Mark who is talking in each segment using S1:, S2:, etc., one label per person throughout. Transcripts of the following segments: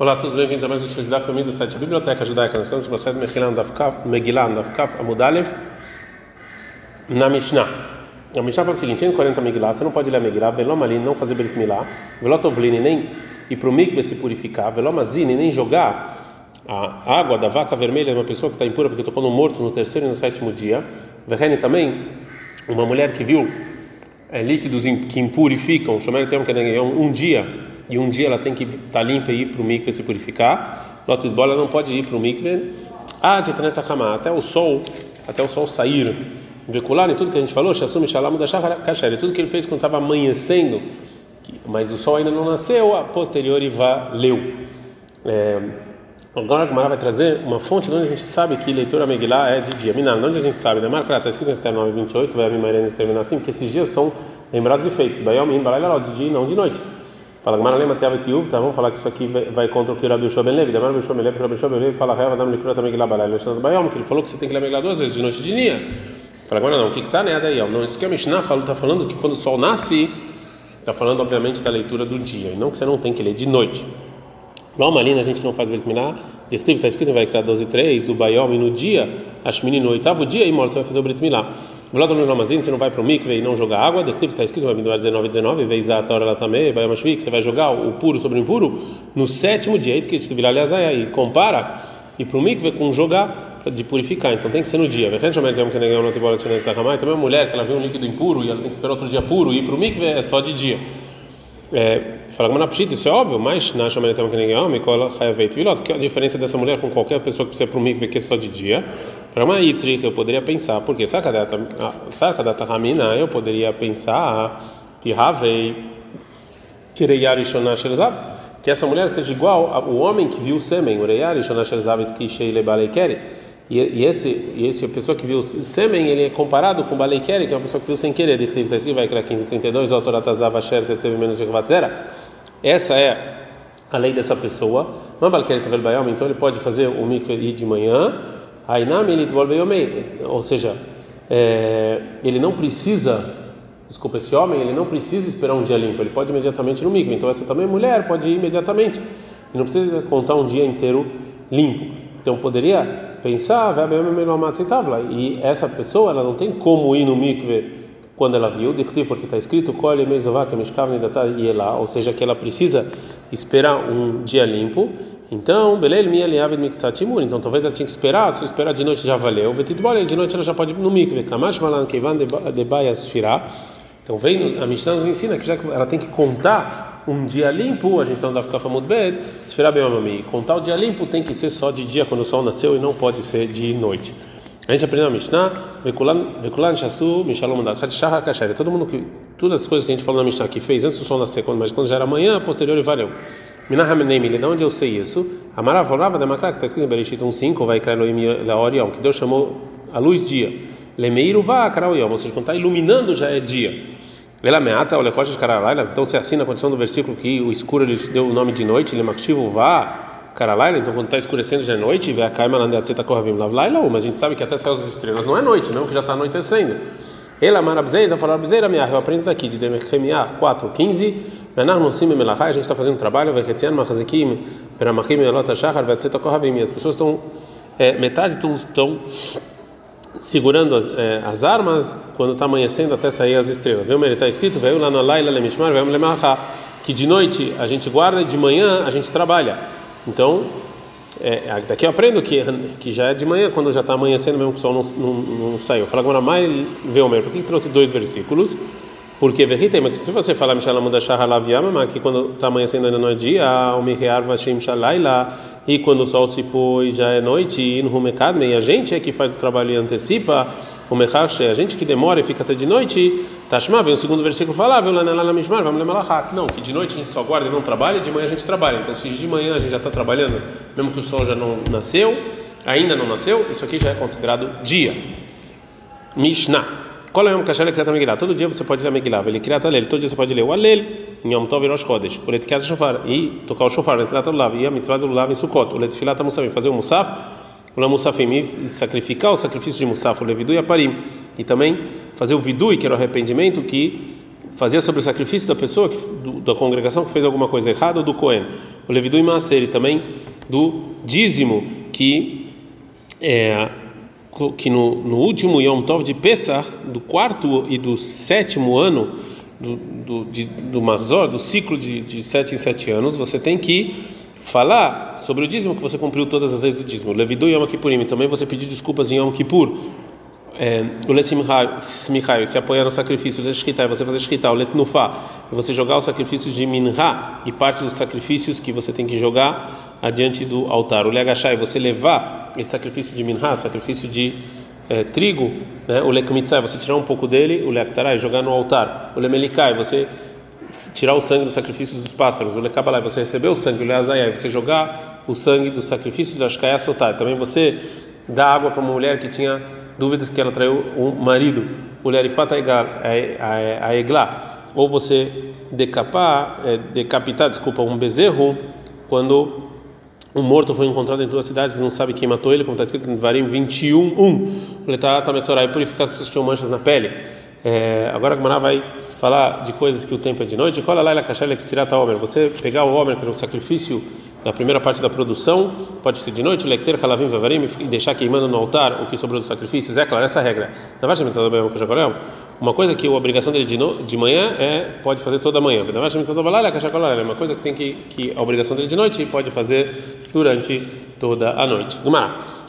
S1: Olá a todos, bem-vindos a mais um estudo da família do site Biblioteca Judaica. Nós estamos no de Megillah, Dafkaf, Amudalev, na Mishnah. A Mishnah fala o seguinte: em 40 Megillah, você não pode ler a Megillah, Velomalin, não fazer Brit Milá, Velotovlin, nem ir para o mikve se purificar, Velomazine, nem jogar a água da vaca vermelha de uma pessoa que está impura porque tocou no morto no terceiro e no sétimo dia. Verrene também, uma mulher que viu é, líquidos que impurificam, chamaram de um dia e um dia ela tem que estar tá limpa e ir para o mikve se purificar. Nota de bola não pode ir para o mikve ah, de até o sol, até o sol sair. Vecular e tudo que a gente falou, Shassum Shalom da Kasher, tudo que ele fez quando estava amanhecendo, mas o sol ainda não nasceu, a posteriori valeu. É, agora a Gemara vai trazer uma fonte onde a gente sabe que leitura Megillah é de dia. Minar, onde a gente sabe, né? Marca está escrito em Esther 9, 28, vai a Mimarena escrevendo assim, que esses dias são lembrados e feitos. Bayomin, Balayla, de dia e não de noite. Fala Gamara lema teava que tá? Vamos falar que isso aqui vai contra o que o Rabi Shua Ben Levi. Da Rabi Shua Ben Levi, Rabi Shua Ben Levi fala Reva Dam Likura também que lá balai Leshana Bayom, que ele falou que você tem que Megillah duas vezes de noite e de dia. Fala agora não, o que está né daí? Não, isso que a Mishnah fala, está falando que quando o sol nasce, está falando obviamente da leitura do dia, e não que você não tem que ler de noite. Uma linha a gente não faz Brit Milá, está escrito vai criar 12 3, o Bayom e no dia, Ashmini no oitavo dia, e mora você vai fazer o Brit Milá. Vlado no Ramazin, você não vai para o mikve e não jogar água. Declive está escrito, vai me 19, 19, vez a Torá também, vai que você vai jogar o puro sobre o impuro no sétimo dia. que te virar aliás aí compara e para o mikve com jogar de purificar. Então tem que ser no dia. Também uma mulher que ela vê um líquido impuro e ela tem que esperar outro dia puro e ir para o mikve é só de dia. É, fala como na pshita, isso é óbvio, mas na chama que ninguém homem, cola hayaveit vilot. Que a diferença dessa mulher com qualquer pessoa que precisa para o mikve que é só de dia? Para uma itri que eu poderia pensar, porque saca data ramina, eu poderia pensar que havei kireyari shonasherzab, que essa mulher seja igual ao homem que viu o sêmen, ureyari shonasherzab que sheile balei e, esse, e esse a pessoa que viu sêmen, ele é comparado com o Baleikeri, que é uma pessoa que viu sem querer. Está escrito, vai criar 1532, autor Atazava Sher Tetsev menos de Essa é a lei dessa pessoa. Então ele pode fazer o mikve de manhã, ou seja, é, ele não precisa, desculpa, esse homem, ele não precisa esperar um dia limpo, ele pode imediatamente no mikve. Então essa também é mulher pode ir imediatamente, e não precisa contar um dia inteiro limpo. Então poderia pensar, e essa pessoa ela não tem como ir no mikve quando ela viu, porque está escrito ou seja, que ela precisa esperar um dia limpo. Então, então talvez ela tinha que esperar, se esperar de noite já valeu. De noite ela já pode ir no mikve. Então vem a Mishnah nos ensina que já ela tem que contar um dia limpo, a gente não dá ficar famoso bem, se virar bem mami, contar o dia limpo tem que ser só de dia quando o sol nasceu e não pode ser de noite. A gente aprendeu a Mishnah, Vekulan Shasu, Mishalom Shahar Kasher. Todo mundo que todas as coisas que a gente falou na Mishnah que fez antes do sol nascer, quando mas quando já era amanhã, posterior e valeu. Minahamenem, de onde eu sei isso? Amaravorava da Makra, que está escrito em Bereshit 1:5, vai criar Elohim Laorion, que Deus chamou a luz dia. Lemeiru va Karaoyom, ou seja, quando está iluminando já é dia. Ela meata o lecote de caralaila, então se assina a condição do versículo que o escuro ele deu o nome de noite, ele maxivo vá caralaila, então quando está escurecendo já é noite, vê a caima de corravim lavlaila, mas a gente sabe que até sair as estrelas não é noite, não, que já está anoitecendo. Ela marabzei, então falou abzeira minha, eu aprendo daqui de Demechemia 4, 15, Menar no cima melachai, a gente está fazendo trabalho, vai retzian machazekim, peramachim elota shachar, vai tzeta corravim, as pessoas estão, é, metade estão segurando as, é, as armas quando está amanhecendo até sair as estrelas. Viu? Ele está escrito, veio lá no Laila Lemishmar, veio que de noite a gente guarda e de manhã a gente trabalha. Então, é, daqui eu aprendo que, que já é de manhã, quando já está amanhecendo, mesmo que o sol não, não, não saiu. Fala agora mais, vê o por que trouxe dois versículos? Porque verritem, se você falar que quando está amanhecendo ainda não é dia, Shalaila, e quando o sol se pôs já é noite, e no Rumekadme, a gente é que faz o trabalho e antecipa, a gente que demora e fica até de noite, Tashma, vem o segundo versículo Mishmar, vamos lembrar Não, que de noite a gente só guarda e não trabalha, de manhã a gente trabalha. Então, se de manhã a gente já está trabalhando, mesmo que o sol já não nasceu, ainda não nasceu, isso aqui já é considerado dia. Mishnah. Qual é o Kasher Kriat Megillah? Todo dia você pode ler a Megillah. Ele Kriat Alel. Todo dia você pode ler o Alel em Yom Tov e Rosh Chodesh. O Letkiat Shofar. E tocar o Shofar. Letkiat Lulav. E a Mitzvah do Lulav em Sukkot. O Letfilat Musafim. Fazer o Musaf. O La Musafim. E sacrificar o sacrifício de Musaf. O Levidu e a Parim. E também fazer o Vidui, que era o arrependimento que fazia sobre o sacrifício da pessoa, do, da congregação que fez alguma coisa errada, ou do Cohen. O Levidu e Maaser, e também do dízimo, que, é, que no, no último Yom Tov de Pesach, do quarto e do sétimo ano do, do, de, do Marzor, do ciclo de, de sete em sete anos, você tem que falar sobre o dízimo, que você cumpriu todas as leis do dízimo. Levidu Yom Kippurim, também você pediu desculpas em Yom Kippur é, o Lessimihai, se apoiar no sacrifício de Shkita, você fazer Shkita, o Letnufa, você jogar os sacrifícios de Minha e parte dos sacrifícios que você tem que jogar adiante do altar. O Legachai, você levar esse sacrifício de Minha, sacrifício de é, trigo, né? o Lekmitzai, você tirar um pouco dele, o Lektarai, jogar no altar. O Lemelikai, você tirar o sangue dos sacrifícios dos pássaros. O Lekabalai, você receber o sangue. O Leazayai, você jogar o sangue do sacrifício da Shkaya Sotai. Também você dá água para uma mulher que tinha dúvidas que ela traiu o marido, o lerifat a egla, ou você decapar, é, decapitar, desculpa, um bezerro quando um morto foi encontrado em duas cidades e não sabe quem matou ele, como está escrito em Varim 21, 1. Letarat Metzorai, purificar as pessoas que tinham manchas na pele. É, agora a Gemara vai falar de coisas que o tempo é de noite. Cola lá, Você pegar o homem, era um sacrifício na primeira parte da produção, pode ser de noite, lecter halavim vavarim, e deixar queimando no altar o que sobrou dos sacrifícios. É claro, essa regra. Uma coisa que a obrigação dele de, no, de manhã é pode fazer toda manhã. É uma coisa que tem que, que a obrigação dele de noite pode fazer durante toda a noite.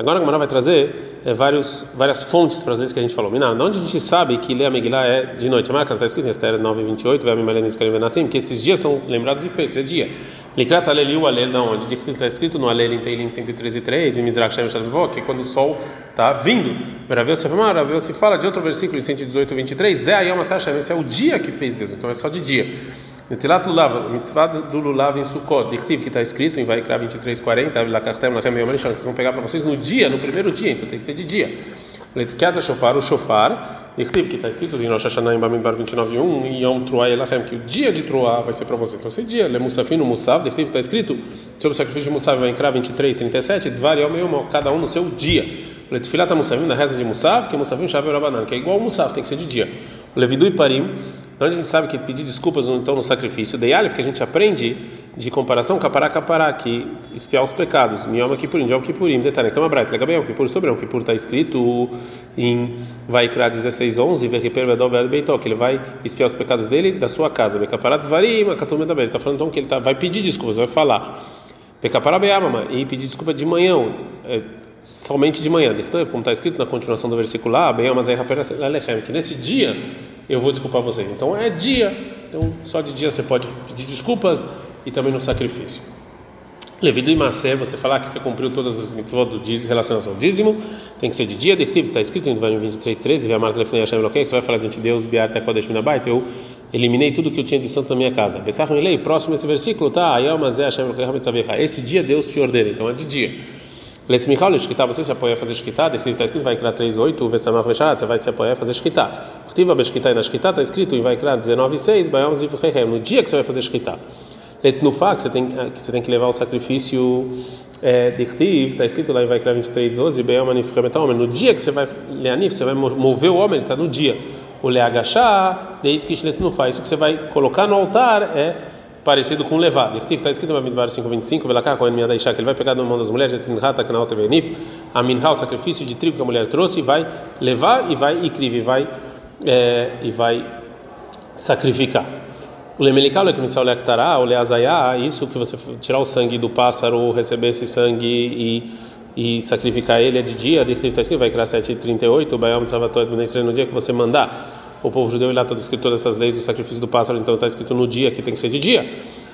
S1: Agora a Gemara vai trazer é, vários, várias fontes para as vezes que a gente falou. Minar, de onde a gente sabe que ler a Megillah é de noite? A marca está escrito em Esther 9, 28, vai me escrever assim, que esses dias são lembrados e feitos, é dia. Likrat o Alel, da onde? Está escrito no Alel em Teilim 113 3, em Mizrach Shem Shalvó, que é quando o sol está vindo. Maravilha se fala, Maravilha se fala de outro versículo em 118, 23, Zé Ayom Hashem, esse é o dia que fez Deus, então é só de dia. Netilat Lulav, mitzvah do Lulav em Sukkot, Dictiv, que está escrito em Vaikra 23, 40, Lakartem, Lachem Yom vocês vão pegar para vocês no dia, no primeiro dia, então tem que ser de dia. Letkiat Shofar, o Shofar, Dictiv, que está escrito em Rosh Hashanah em Bamidbar 29, 1, e Yom Truah Elachem, que o dia de Truah vai ser para vocês. Então, esse dia, Le Musafim no Musav, Dictiv, está escrito sobre o sacrifício de Musav Vaikra 23, 37, Dvar Yom cada um no seu dia. Letfilat Musavim, na reza de Musav, que Musavim Shavel Rabanan, que é igual ao Musav, tem que ser de dia. Levidu e Parim, então a gente sabe que pedir desculpas então no sacrifício de Alef, que a gente aprende de comparação, capará, capará, que espiar os pecados. Mioma Kippurim, Yom Kippurim, detalhe. Então, Abrait, bem, Kippur sobre Yom Kippur está escrito em Vaikra 16, 11, Verriper Vedov Beitó, que ele vai espiar os pecados dele da sua casa. Becaparat Varim, Akatum Ele está falando então que ele tá, vai pedir desculpas, vai falar. Becapará Beamama, e pedir desculpa de manhã, é, somente de manhã. Como está escrito na continuação do versículo lá, que nesse dia eu vou desculpar vocês. Então é dia, então só de dia você pode pedir desculpas e também no sacrifício. Levido e Maser, você falar que você cumpriu todas as mitzvot do dízimo, relacionadas ao dízimo, tem que ser de dia, de que está escrito em Deuteronômio 23, 13, vê a marca telefone Hashem Eloquim, você vai falar diante de Deus, Biar Tekodesh Minabait, eu eliminei tudo que eu tinha de santo na minha casa. Bessach Milei, próximo esse versículo, tá? Esse dia Deus te ordena, então é de dia. Lesse Michal, escritar, você se apoia a fazer escritar, está escrito vai criar 3.8, Vesamach Veshat, você vai se apoiar a fazer escritar. Tiva Beshkitai na escritar, está escrito e vai criar 19.6, Bayom Ziv no dia que você vai fazer escritar. Letnufá, que você tem que você tem que levar o sacrifício é, de Khtiv, está escrito lá em Vaikra 23:12, Bayom Anif no dia que você vai leanif, você vai mover o homem, ele está no dia. O leagachá, deit kish letnufá, isso que você vai colocar no altar é parecido com levar. Está escrito em Midbar 5:25, Velakar com a Daisha, que ele vai pegar na mão das mulheres, a minha o sacrifício de trigo que a mulher trouxe, vai levar e vai e e vai é, e vai sacrificar. O lemelical é que missal lektará, o leazayá, isso que você tirar o sangue do pássaro, receber esse sangue e e sacrificar ele é de dia, está escrito vai criar 7:38, o Bayam Salvatore no dia que você mandar o povo judeu lá está escrito todas essas leis do sacrifício do pássaro, então está escrito no dia que tem que ser de dia.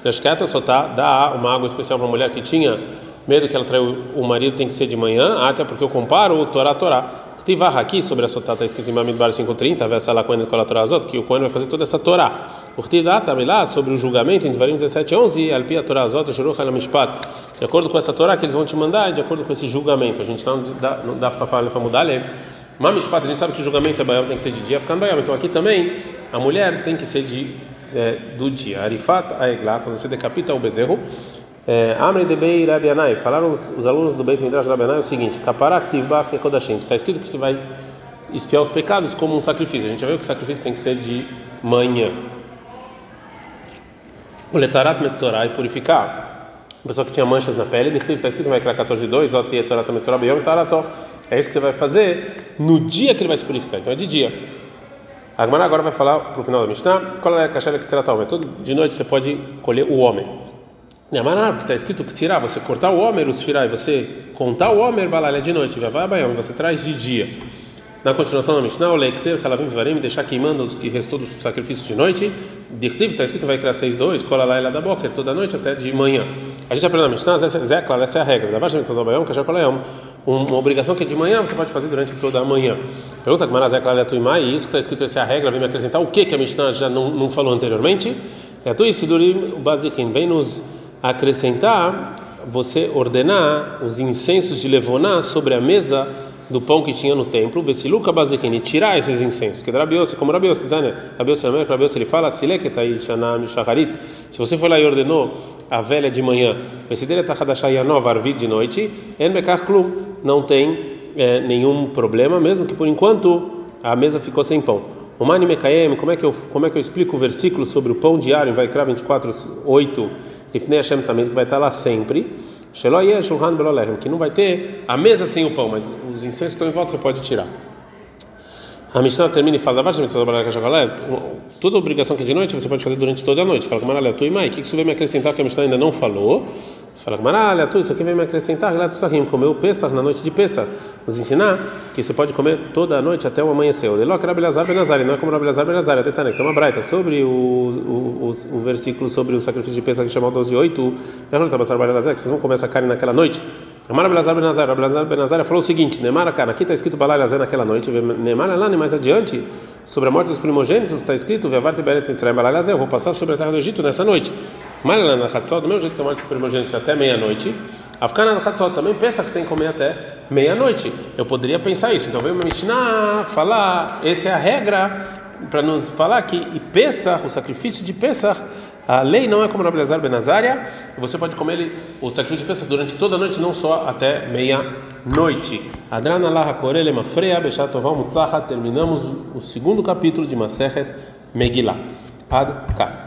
S1: Nashketa só tá dá uma água especial para a mulher que tinha medo que ela traiu o marido tem que ser de manhã, até porque eu comparo o Torá Torá. Tivar aqui sobre a Sotá está escrito em Mamidbar 5:30, versa lá quando a Torá Azot, que o Cohen vai fazer toda essa Torá. O Tirá também lá sobre o julgamento em Devarim 17:11, Alpia Torá Azot, Shuruch Mishpat. De acordo com essa Torá que eles vão te mandar, de acordo com esse julgamento. A gente não dá, não dá para mudar, leve. Mamishpat, a gente sabe que o julgamento é Bayam tem que ser de dia, ficando Bayam. Então aqui também a mulher tem que ser de, é, do dia. Arifat Aegla, quando você decapita o bezerro. É, Amre de Bei Rabianai, falaram os, os, alunos do Beit Midrash Rabianai o seguinte: Kaparak Kodashim, está escrito que você vai espiar os pecados como um sacrifício. A gente já viu que o sacrifício tem que ser de manhã. O letarat metzorah e purificar. A pessoa que tinha manchas na pele, está escrito vai criar 14 de 2, é isso que você vai fazer no dia que ele vai se purificar. Então é de dia. A Agmará agora vai falar para o final da Mishnah qual é a caixa que será tal. Todo de noite você pode colher o homem. Neamaná, está escrito que tirar, você cortar o homem, os tirar, e você contar o homem, balalha de noite, vai vai você traz de dia. Na continuação da Mishnah, o leiter, kalavim, varim, deixar queimando os que restou dos sacrifícios de noite. Dirtiv, está escrito, vai criar 6-2, cola lá ela da boca, toda noite até de manhã. A gente aprende na Mishnah, Zé, claro, essa é a regra. Da baixa do Abayom, que já coleão. Uma obrigação que é de manhã você pode fazer durante toda a manhã. Pergunta que Marazé, claro, é tuimai, e isso que está escrito, essa é a regra, vem me acrescentar o que que a Mishnah já não, não falou anteriormente. É tu o Basikin, vem nos acrescentar, você ordenar os incensos de Levoná sobre a mesa do pão que tinha no templo, Vesiluka Bazekini, tirar esses incensos, que Rabiose, como Rabiose, tá, né? Rabiose, Rabiose, ele fala, Sileketai Shanam Shacharit, se você foi lá e ordenou a velha de manhã, Vesidele Tachadashaya nova, Arvid de noite, En Klum, não tem é, nenhum problema, mesmo que por enquanto a mesa ficou sem pão. O Mani Mekaem, como é que eu como é que eu explico o versículo sobre o pão diário em Vaikra 24, 8, Ifnei Hashem também, que vai estar lá sempre que não vai ter a mesa sem o pão, mas os incensos estão em volta, você pode tirar. A Mishnah termina e fala, toda obrigação que é de noite você pode fazer durante toda a noite. Fala, Maralha, tu e Mai, o que isso vem me acrescentar que a Mishnah ainda não falou? Fala, Maralha, tu, isso aqui vem me acrescentar, comeu Pesach na noite de Pesach. Nos ensinar que você pode comer toda a noite até o amanhecer. O Delok Rabelazar Benazari, não é como Rabelazar Benazari, até tem uma braita sobre o, o, o, o versículo sobre o sacrifício de Pesach que chama 12.8. Vocês vão comer essa carne naquela noite? Amar Belazar Benazar, Belazar Benazar falou o seguinte: Neymar, cara, aqui está escrito Balazar naquela noite, Neymar lá, mais adiante, sobre a morte dos primogênitos, está escrito Vevarte Beretz Mitzrayim Balazar, eu vou passar sobre a terra do Egito nessa noite. Malala na Hatzot, do mesmo jeito que a morte dos primogênitos até meia-noite, Afkana na Hatzot também pensa que você tem que comer até meia-noite. Eu poderia pensar isso, então veio uma Mishnah falar, essa é a regra para nos falar que e Pesach, o sacrifício de Pesach, a lei não é como na Belazar Benazária, você pode comer ele, o sacrifício de Pesach durante toda a noite, não só até meia-noite. Adrana Laha Korele Mafreya Beshatoval Mutzlacha, terminamos o segundo capítulo de Masechet Megillah. Ad Ka.